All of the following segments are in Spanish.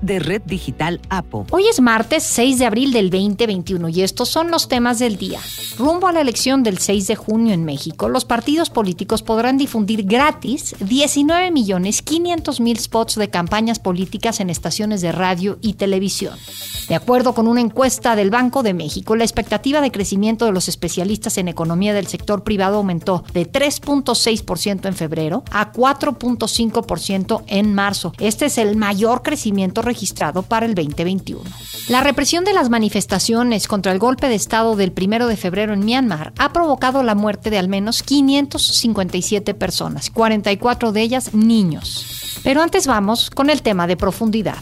de Red Digital APO. Hoy es martes 6 de abril del 2021 y estos son los temas del día. Rumbo a la elección del 6 de junio en México, los partidos políticos podrán difundir gratis 19 millones 500 mil spots de campañas políticas en estaciones de radio y televisión. De acuerdo con una encuesta del Banco de México, la expectativa de crecimiento de los especialistas en economía del sector privado aumentó de 3.6% en febrero a 4.5% en marzo. Este es el mayor crecimiento registrado para el 2021. La represión de las manifestaciones contra el golpe de Estado del 1 de febrero en Myanmar ha provocado la muerte de al menos 557 personas, 44 de ellas niños. Pero antes vamos con el tema de profundidad.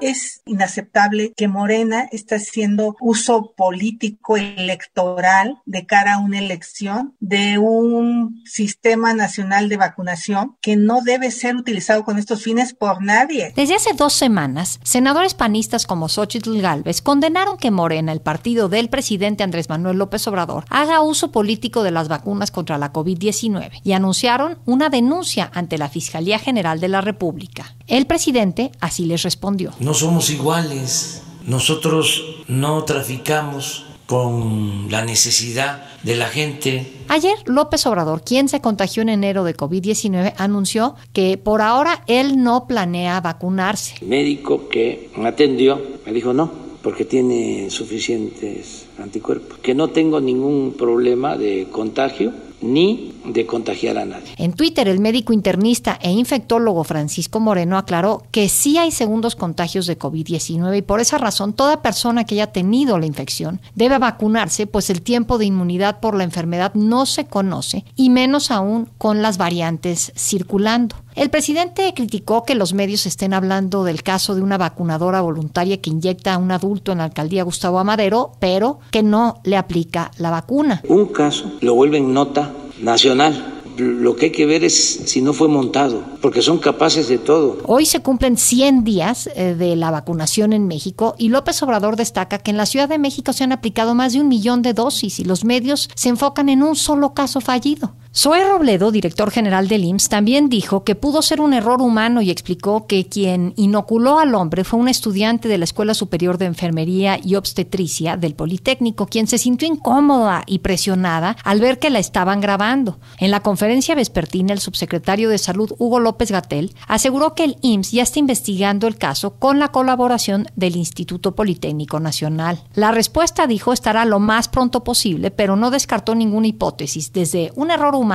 Es inaceptable que Morena esté haciendo uso político electoral de cara a una elección de un sistema nacional de vacunación que no debe ser utilizado con estos fines por nadie. Desde hace dos semanas, senadores panistas como Xochitl Galvez condenaron que Morena, el partido del presidente Andrés Manuel López Obrador, haga uso político de las vacunas contra la COVID-19 y anunciaron una denuncia ante la Fiscalía General de la República. El presidente así les respondió somos iguales. Nosotros no traficamos con la necesidad de la gente. Ayer López Obrador, quien se contagió en enero de COVID-19, anunció que por ahora él no planea vacunarse. El médico que me atendió me dijo no, porque tiene suficientes anticuerpos, que no tengo ningún problema de contagio ni de contagiar a nadie. En Twitter, el médico internista e infectólogo Francisco Moreno aclaró que sí hay segundos contagios de COVID-19 y por esa razón toda persona que haya tenido la infección debe vacunarse, pues el tiempo de inmunidad por la enfermedad no se conoce y menos aún con las variantes circulando. El presidente criticó que los medios estén hablando del caso de una vacunadora voluntaria que inyecta a un adulto en la alcaldía Gustavo Amadero, pero que no le aplica la vacuna. Un caso lo vuelven nota nacional lo que hay que ver es si no fue montado, porque son capaces de todo. Hoy se cumplen 100 días eh, de la vacunación en México y López Obrador destaca que en la Ciudad de México se han aplicado más de un millón de dosis y los medios se enfocan en un solo caso fallido. Zoe Robledo, director general del IMSS, también dijo que pudo ser un error humano y explicó que quien inoculó al hombre fue un estudiante de la Escuela Superior de Enfermería y Obstetricia del Politécnico, quien se sintió incómoda y presionada al ver que la estaban grabando. En la conferencia vespertina, el subsecretario de Salud, Hugo López Gatel, aseguró que el IMSS ya está investigando el caso con la colaboración del Instituto Politécnico Nacional. La respuesta, dijo, estará lo más pronto posible, pero no descartó ninguna hipótesis, desde un error humano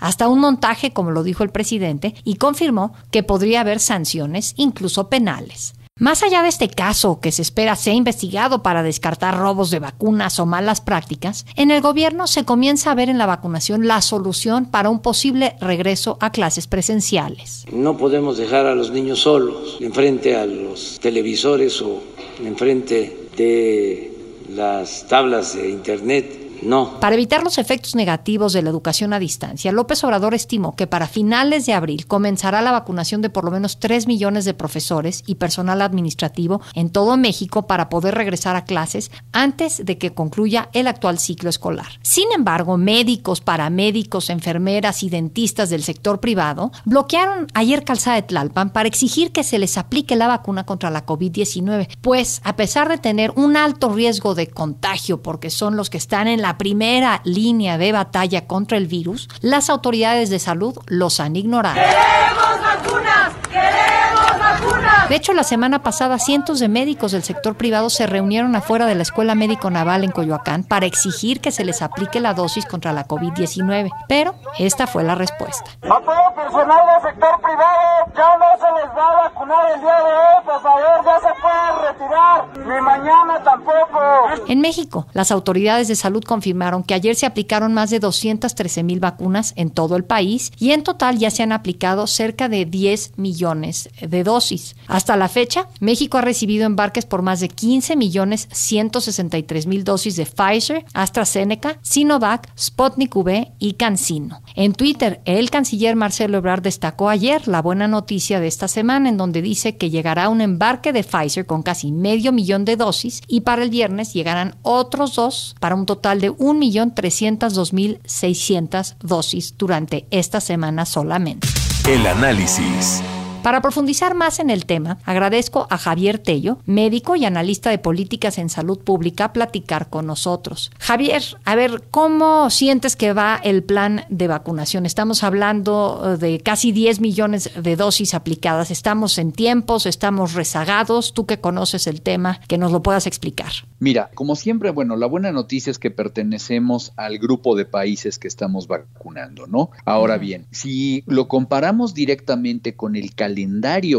hasta un montaje, como lo dijo el presidente, y confirmó que podría haber sanciones, incluso penales. Más allá de este caso, que se espera sea investigado para descartar robos de vacunas o malas prácticas, en el gobierno se comienza a ver en la vacunación la solución para un posible regreso a clases presenciales. No podemos dejar a los niños solos enfrente a los televisores o enfrente de las tablas de internet no. Para evitar los efectos negativos de la educación a distancia, López Obrador estimó que para finales de abril comenzará la vacunación de por lo menos 3 millones de profesores y personal administrativo en todo México para poder regresar a clases antes de que concluya el actual ciclo escolar. Sin embargo, médicos, paramédicos, enfermeras y dentistas del sector privado bloquearon ayer Calzada de Tlalpan para exigir que se les aplique la vacuna contra la COVID-19, pues a pesar de tener un alto riesgo de contagio porque son los que están en la primera línea de batalla contra el virus, las autoridades de salud los han ignorado. ¡Queremos vacunas! ¡Queremos! De hecho, la semana pasada cientos de médicos del sector privado se reunieron afuera de la Escuela Médico Naval en Coyoacán para exigir que se les aplique la dosis contra la COVID-19. Pero esta fue la respuesta. A todo personal del sector privado ya no se les va a vacunar el día de hoy, por favor, ya se pueden retirar. ni mañana tampoco. En México, las autoridades de salud confirmaron que ayer se aplicaron más de 213 mil vacunas en todo el país y en total ya se han aplicado cerca de 10 millones de dosis. Hasta la fecha, México ha recibido embarques por más de 15 millones 163 mil dosis de Pfizer, AstraZeneca, Sinovac, Sputnik V y CanSino. En Twitter, el canciller Marcelo Ebrard destacó ayer la buena noticia de esta semana en donde dice que llegará un embarque de Pfizer con casi medio millón de dosis y para el viernes llegarán otros dos para un total de 1.302.600 dosis durante esta semana solamente. El análisis. Para profundizar más en el tema, agradezco a Javier Tello, médico y analista de políticas en salud pública, platicar con nosotros. Javier, a ver, ¿cómo sientes que va el plan de vacunación? Estamos hablando eh, de casi 10 millones de dosis aplicadas. ¿Estamos en tiempos? ¿Estamos rezagados? Tú que conoces el tema, que nos lo puedas explicar. Mira, como siempre, bueno, la buena noticia es que pertenecemos al grupo de países que estamos vacunando, ¿no? Ahora bien, si lo comparamos directamente con el calendario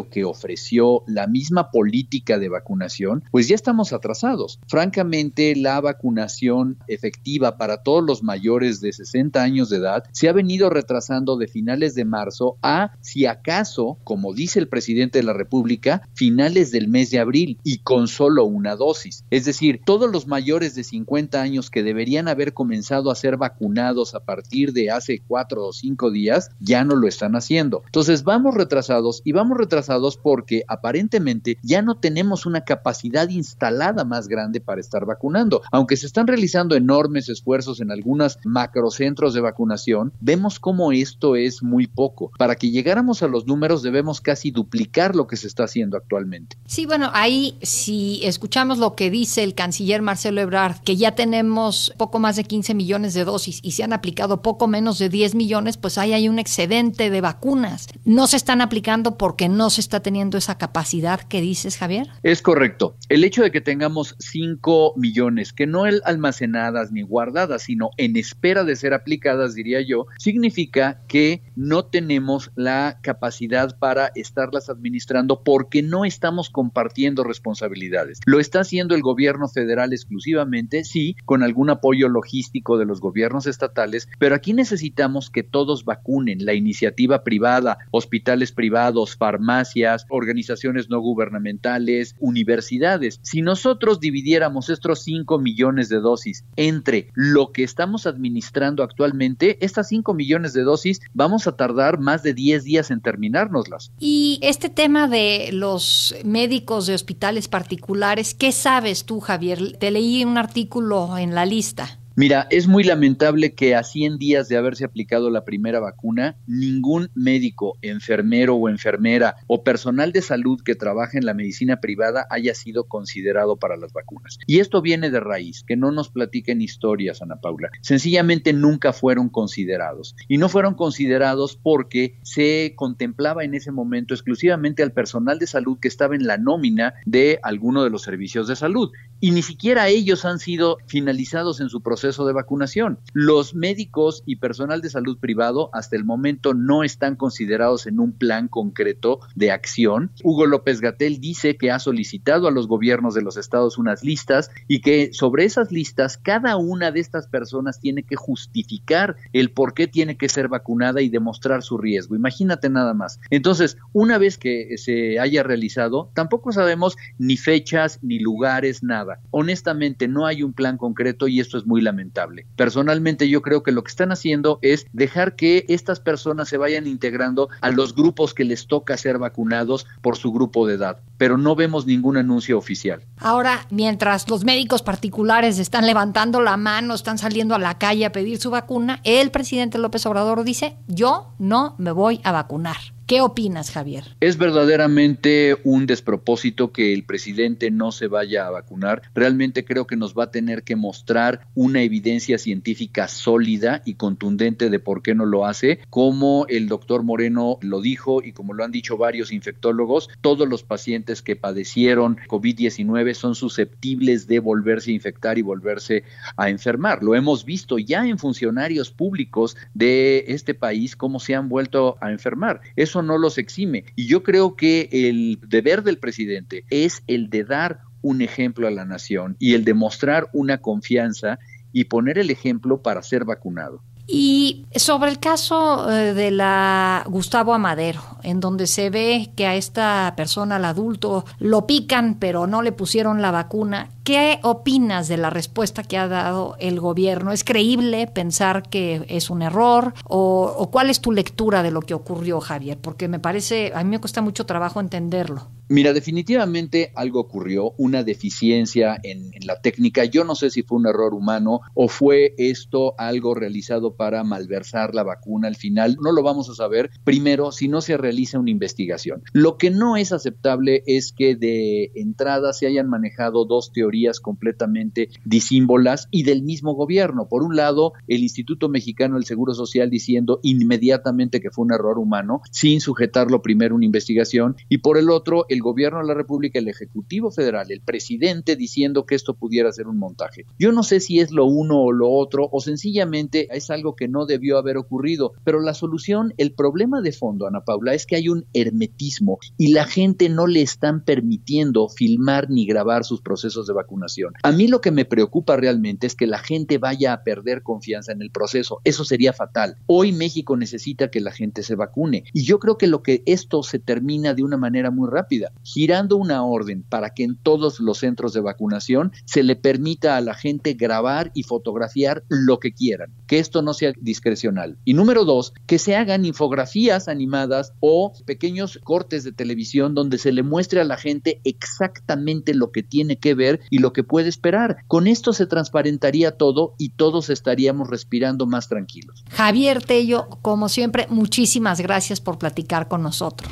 que ofreció la misma política de vacunación, pues ya estamos atrasados. Francamente, la vacunación efectiva para todos los mayores de 60 años de edad se ha venido retrasando de finales de marzo a, si acaso, como dice el presidente de la República, finales del mes de abril y con solo una dosis. Es decir, todos los mayores de 50 años que deberían haber comenzado a ser vacunados a partir de hace cuatro o cinco días, ya no lo están haciendo. Entonces vamos retrasados y vamos retrasados porque aparentemente ya no tenemos una capacidad instalada más grande para estar vacunando. Aunque se están realizando enormes esfuerzos en algunos macrocentros de vacunación, vemos cómo esto es muy poco. Para que llegáramos a los números debemos casi duplicar lo que se está haciendo actualmente. Sí, bueno, ahí si escuchamos lo que dice el canciller Marcelo Ebrard, que ya tenemos poco más de 15 millones de dosis y se han aplicado poco menos de 10 millones, pues ahí hay un excedente de vacunas. No se están aplicando porque no se está teniendo esa capacidad que dices, Javier. Es correcto. El hecho de que tengamos 5 millones, que no almacenadas ni guardadas, sino en espera de ser aplicadas, diría yo, significa que no tenemos la capacidad para estarlas administrando porque no estamos compartiendo responsabilidades. Lo está haciendo el gobierno federal exclusivamente, sí, con algún apoyo logístico de los gobiernos estatales, pero aquí necesitamos que todos vacunen, la iniciativa privada, hospitales privados, farmacias, organizaciones no gubernamentales, universidades. Si nosotros dividiéramos estos 5 millones de dosis entre lo que estamos administrando actualmente, estas 5 millones de dosis vamos a tardar más de 10 días en terminárnoslas. Y este tema de los médicos de hospitales particulares, ¿qué sabes tú, Javier? te leí un artículo en la lista. Mira, es muy lamentable que a 100 días de haberse aplicado la primera vacuna, ningún médico, enfermero o enfermera o personal de salud que trabaja en la medicina privada haya sido considerado para las vacunas. Y esto viene de raíz, que no nos platiquen historias, Ana Paula. Sencillamente nunca fueron considerados. Y no fueron considerados porque se contemplaba en ese momento exclusivamente al personal de salud que estaba en la nómina de alguno de los servicios de salud. Y ni siquiera ellos han sido finalizados en su proceso de vacunación. Los médicos y personal de salud privado hasta el momento no están considerados en un plan concreto de acción. Hugo López Gatel dice que ha solicitado a los gobiernos de los estados unas listas y que sobre esas listas cada una de estas personas tiene que justificar el por qué tiene que ser vacunada y demostrar su riesgo. Imagínate nada más. Entonces, una vez que se haya realizado, tampoco sabemos ni fechas ni lugares, nada. Honestamente, no hay un plan concreto y esto es muy lamentable. Personalmente yo creo que lo que están haciendo es dejar que estas personas se vayan integrando a los grupos que les toca ser vacunados por su grupo de edad, pero no vemos ningún anuncio oficial. Ahora, mientras los médicos particulares están levantando la mano, están saliendo a la calle a pedir su vacuna, el presidente López Obrador dice, yo no me voy a vacunar. ¿Qué opinas, Javier? Es verdaderamente un despropósito que el presidente no se vaya a vacunar. Realmente creo que nos va a tener que mostrar una evidencia científica sólida y contundente de por qué no lo hace. Como el doctor Moreno lo dijo y como lo han dicho varios infectólogos, todos los pacientes que padecieron COVID-19 son susceptibles de volverse a infectar y volverse a enfermar. Lo hemos visto ya en funcionarios públicos de este país cómo se han vuelto a enfermar. Eso no los exime. Y yo creo que el deber del presidente es el de dar un ejemplo a la nación y el demostrar una confianza y poner el ejemplo para ser vacunado. Y sobre el caso eh, de la Gustavo Amadero, en donde se ve que a esta persona, al adulto, lo pican, pero no le pusieron la vacuna, ¿qué opinas de la respuesta que ha dado el gobierno? ¿Es creíble pensar que es un error? ¿O, o cuál es tu lectura de lo que ocurrió, Javier? Porque me parece, a mí me cuesta mucho trabajo entenderlo. Mira, definitivamente algo ocurrió, una deficiencia en, la técnica. Yo no sé si fue un error humano o fue esto algo realizado para malversar la vacuna al final. No lo vamos a saber primero si no se realiza una investigación. Lo que no es aceptable es que de entrada se hayan manejado dos teorías completamente disímbolas y del mismo gobierno. Por un lado, el Instituto Mexicano del Seguro Social diciendo inmediatamente que fue un error humano sin sujetarlo primero a una investigación y por el otro, el el gobierno de la República, el Ejecutivo Federal, el presidente diciendo que esto pudiera ser un montaje. Yo no sé si es lo uno o lo otro o sencillamente es algo que no debió haber ocurrido, pero la solución, el problema de fondo, Ana Paula, es que hay un hermetismo y la gente no le están permitiendo filmar ni grabar sus procesos de vacunación. A mí lo que me preocupa realmente es que la gente vaya a perder confianza en el proceso. Eso sería fatal. Hoy México necesita que la gente se vacune y yo creo que lo que esto se termina de una manera muy rápida girando una orden para que en todos los centros de vacunación se le permita a la gente grabar y fotografiar lo que quieran, que esto no sea discrecional. Y número dos, que se hagan infografías animadas o pequeños cortes de televisión donde se le muestre a la gente exactamente lo que tiene que ver y lo que puede esperar. Con esto se transparentaría todo y todos estaríamos respirando más tranquilos. Javier Tello, como siempre, muchísimas gracias por platicar con nosotros.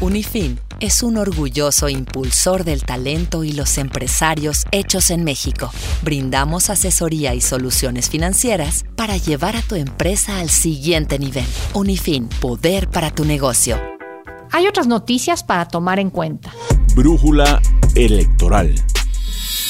Unifin es un orgulloso impulsor del talento y los empresarios hechos en México. Brindamos asesoría y soluciones financieras para llevar a tu empresa al siguiente nivel. Unifin, poder para tu negocio. Hay otras noticias para tomar en cuenta. Brújula electoral.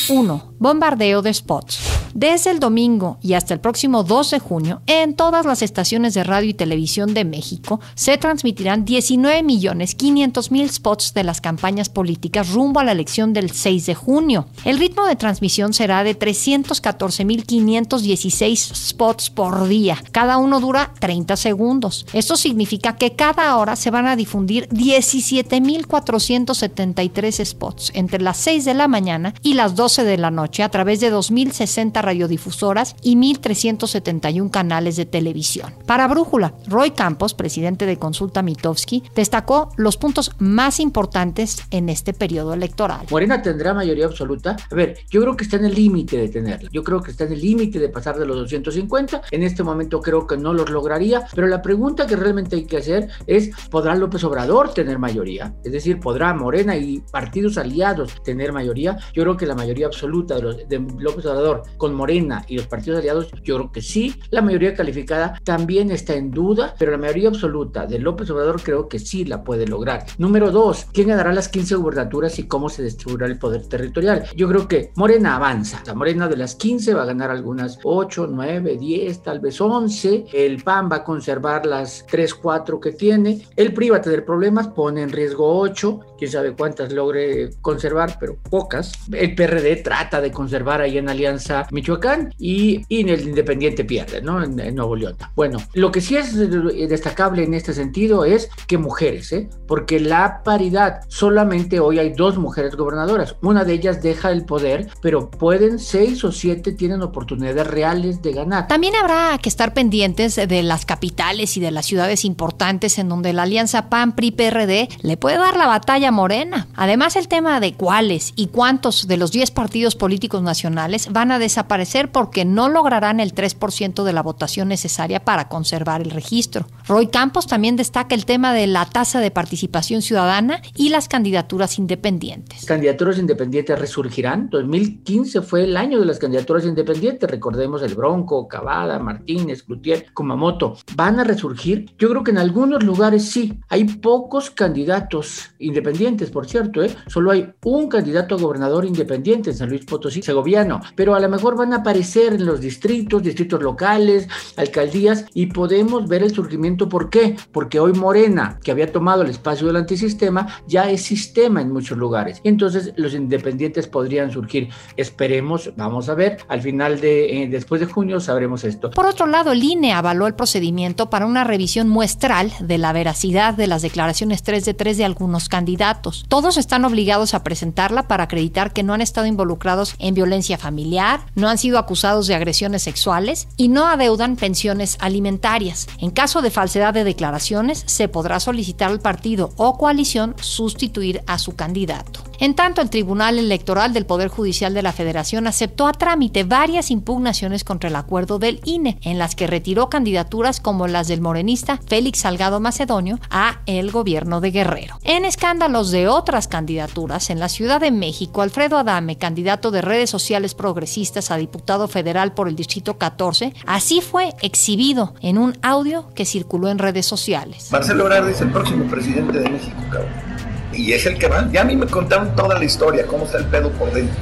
1. Bombardeo de spots. Desde el domingo y hasta el próximo 2 de junio, en todas las estaciones de radio y televisión de México se transmitirán 19 millones 500 mil spots de las campañas políticas rumbo a la elección del 6 de junio. El ritmo de transmisión será de 314 mil 516 spots por día. Cada uno dura 30 segundos. Esto significa que cada hora se van a difundir 17 mil 473 spots entre las 6 de la mañana y las 12 de la noche a través de 2060 radiodifusoras y 1.371 canales de televisión. Para Brújula, Roy Campos, presidente de Consulta Mitofsky, destacó los puntos más importantes en este periodo electoral. Morena tendrá mayoría absoluta. A ver, yo creo que está en el límite de tenerla. Yo creo que está en el límite de pasar de los 250. En este momento creo que no los lograría. Pero la pregunta que realmente hay que hacer es, ¿podrá López Obrador tener mayoría? Es decir, ¿podrá Morena y partidos aliados tener mayoría? Yo creo que la mayoría absoluta de, de López Obrador con Morena y los partidos aliados, yo creo que sí. La mayoría calificada también está en duda, pero la mayoría absoluta de López Obrador creo que sí la puede lograr. Número dos, ¿quién ganará las 15 gubernaturas y cómo se distribuirá el poder territorial? Yo creo que Morena avanza. La Morena de las 15 va a ganar algunas 8, 9, 10, tal vez 11. El PAN va a conservar las 3, 4 que tiene. El PRI va a tener problemas, pone en riesgo 8. Quién sabe cuántas logre conservar, pero pocas. El PRD trata de conservar ahí en Alianza Michoacán y, y, en el Independiente pierde, ¿no? En, en, Nuevo León. Bueno, lo que sí es destacable en este sentido es que mujeres, ¿eh? Porque la paridad, solamente hoy hay dos mujeres gobernadoras. Una de ellas deja el poder, pero pueden seis o siete tienen oportunidades reales de ganar. También habrá que estar pendientes de las capitales y de las ciudades importantes en donde la alianza PAN-PRI-PRD le puede dar la batalla morena. Además, el tema de cuáles y cuántos de los 10 partidos políticos nacionales van a desaparecer porque no lograrán el 3% de la votación necesaria para conservar el registro. Roy Campos también destaca el tema de la tasa de participación ciudadana y las candidaturas independientes. Candidaturas independientes resurgirán. 2015 fue el año de las candidaturas independientes. Recordemos el Bronco, Cavada, Martínez, Cloutier, Kumamoto. ¿Van a resurgir? Yo creo que en algunos lugares sí. Hay pocos candidatos independientes, por cierto. ¿eh? Solo hay un candidato a gobernador independiente en San Luis Potosí, segoviano. Pero a lo mejor van a aparecer en los distritos, distritos locales, alcaldías, y podemos ver el surgimiento. ¿Por qué? Porque hoy Morena, que había tomado el espacio del antisistema, ya es sistema en muchos lugares. Entonces los independientes podrían surgir. Esperemos, vamos a ver, al final de, eh, después de junio sabremos esto. Por otro lado, el INE avaló el procedimiento para una revisión muestral de la veracidad de las declaraciones 3 de 3 de algunos candidatos. Todos están obligados a presentarla para acreditar que no han estado involucrados en violencia familiar, no han sido acusados de agresiones sexuales y no adeudan pensiones alimentarias. En caso de falsedad de declaraciones, se podrá solicitar al partido o coalición sustituir a su candidato. En tanto, el Tribunal Electoral del Poder Judicial de la Federación aceptó a trámite varias impugnaciones contra el acuerdo del INE, en las que retiró candidaturas como las del morenista Félix Salgado Macedonio a el gobierno de Guerrero. En escándalos de otras candidaturas, en la Ciudad de México, Alfredo Adame, candidato de redes sociales progresistas a diputado federal por el Distrito 14, así fue exhibido en un audio que circuló en redes sociales. Marcelo Ebrard es el próximo presidente de México, cabrón y es el que va. Ya a mí me contaron toda la historia, cómo está el pedo por dentro.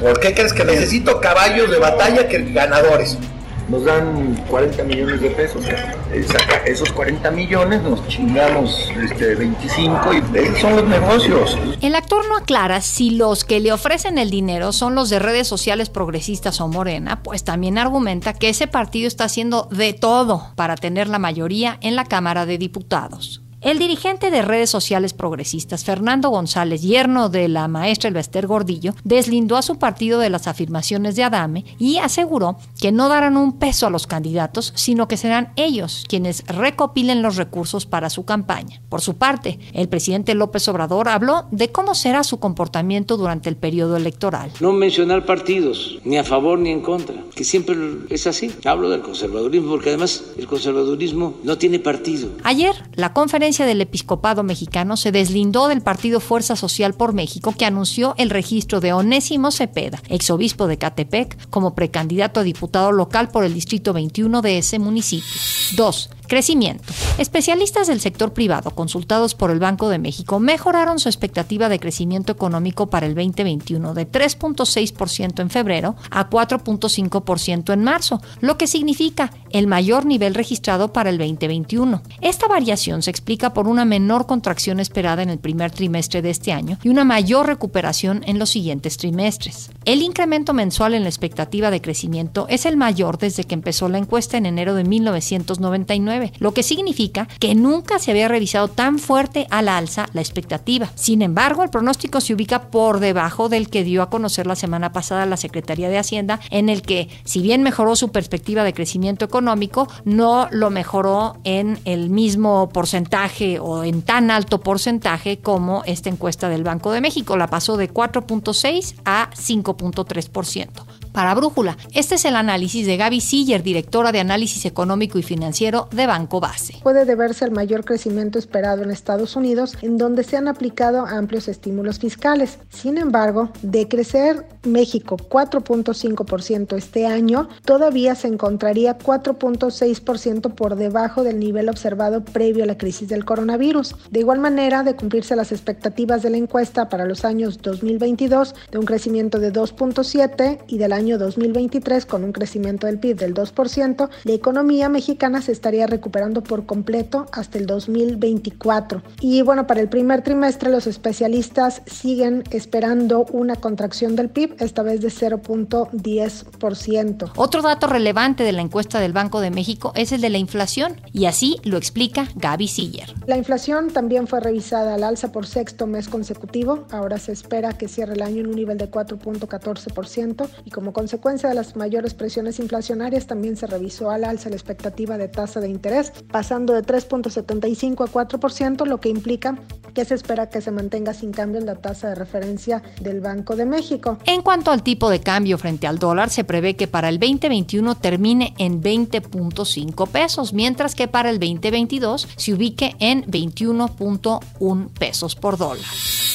¿Por qué crees que necesito caballos de batalla que ganadores? Nos dan 40 millones de pesos. Esos 40 millones nos chingamos este, 25 y son los negocios. El actor no aclara si los que le ofrecen el dinero son los de redes sociales progresistas o Morena, pues también argumenta que ese partido está haciendo de todo para tener la mayoría en la Cámara de Diputados. El dirigente de redes sociales progresistas, Fernando González, yerno de la maestra Elvester Gordillo, deslindó a su partido de las afirmaciones de Adame y aseguró que no darán un peso a los candidatos, sino que serán ellos quienes recopilen los recursos para su campaña. Por su parte, el presidente López Obrador habló de cómo será su comportamiento durante el periodo electoral. No mencionar partidos, ni a favor ni en contra, que siempre es así. Hablo del conservadurismo porque además el conservadurismo no tiene partido. Ayer, la conferencia del Episcopado Mexicano se deslindó del partido Fuerza Social por México que anunció el registro de Onésimo Cepeda, exobispo de Catepec, como precandidato a diputado local por el Distrito 21 de ese municipio. 2. Crecimiento. Especialistas del sector privado consultados por el Banco de México mejoraron su expectativa de crecimiento económico para el 2021 de 3.6% en febrero a 4.5% en marzo, lo que significa el mayor nivel registrado para el 2021. Esta variación se explica por una menor contracción esperada en el primer trimestre de este año y una mayor recuperación en los siguientes trimestres. El incremento mensual en la expectativa de crecimiento es el mayor desde que empezó la encuesta en enero de 1999 lo que significa que nunca se había revisado tan fuerte a la alza la expectativa. Sin embargo, el pronóstico se ubica por debajo del que dio a conocer la semana pasada la Secretaría de Hacienda, en el que, si bien mejoró su perspectiva de crecimiento económico, no lo mejoró en el mismo porcentaje o en tan alto porcentaje como esta encuesta del Banco de México. La pasó de 4.6 a 5.3% para Brújula. Este es el análisis de Gaby Siller, directora de Análisis Económico y Financiero de Banco Base. Puede deberse al mayor crecimiento esperado en Estados Unidos, en donde se han aplicado amplios estímulos fiscales. Sin embargo, de crecer México 4.5% este año, todavía se encontraría 4.6% por debajo del nivel observado previo a la crisis del coronavirus. De igual manera, de cumplirse las expectativas de la encuesta para los años 2022 de un crecimiento de 2.7 y del año año 2023 con un crecimiento del PIB del 2%, la economía mexicana se estaría recuperando por completo hasta el 2024. Y bueno, para el primer trimestre los especialistas siguen esperando una contracción del PIB, esta vez de 0.10%. Otro dato relevante de la encuesta del Banco de México es el de la inflación y así lo explica Gaby Siller. La inflación también fue revisada al alza por sexto mes consecutivo, ahora se espera que cierre el año en un nivel de 4.14% y como consecuencia de las mayores presiones inflacionarias, también se revisó al alza la expectativa de tasa de interés, pasando de 3.75 a 4%, lo que implica que se espera que se mantenga sin cambio en la tasa de referencia del Banco de México. En cuanto al tipo de cambio frente al dólar, se prevé que para el 2021 termine en 20.5 pesos, mientras que para el 2022 se ubique en 21.1 pesos por dólar.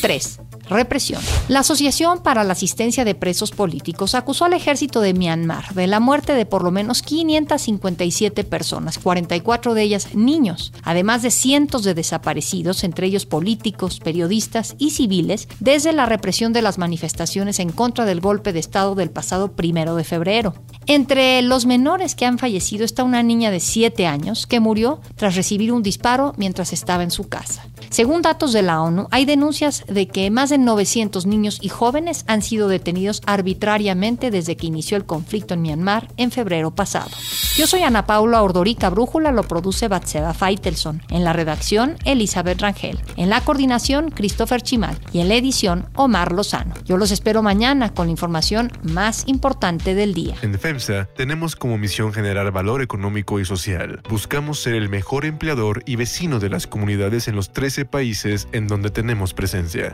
3. Represión. La Asociación para la Asistencia de Presos Políticos acusó al ejército de Myanmar de la muerte de por lo menos 557 personas, 44 de ellas niños, además de cientos de desaparecidos, entre ellos políticos, periodistas y civiles, desde la represión de las manifestaciones en contra del golpe de Estado del pasado primero de febrero. Entre los menores que han fallecido está una niña de 7 años que murió tras recibir un disparo mientras estaba en su casa. Según datos de la ONU, hay denuncias de que más de 900 niños y jóvenes han sido detenidos arbitrariamente desde que inició el conflicto en Myanmar en febrero pasado. Yo soy Ana Paula Ordorica Brújula, lo produce Batseba Feitelson. En la redacción, Elizabeth Rangel. En la coordinación, Christopher Chimal. Y en la edición, Omar Lozano. Yo los espero mañana con la información más importante del día. En FEMSA tenemos como misión generar valor económico y social. Buscamos ser el mejor empleador y vecino de las comunidades en los 13 países en donde tenemos presencia.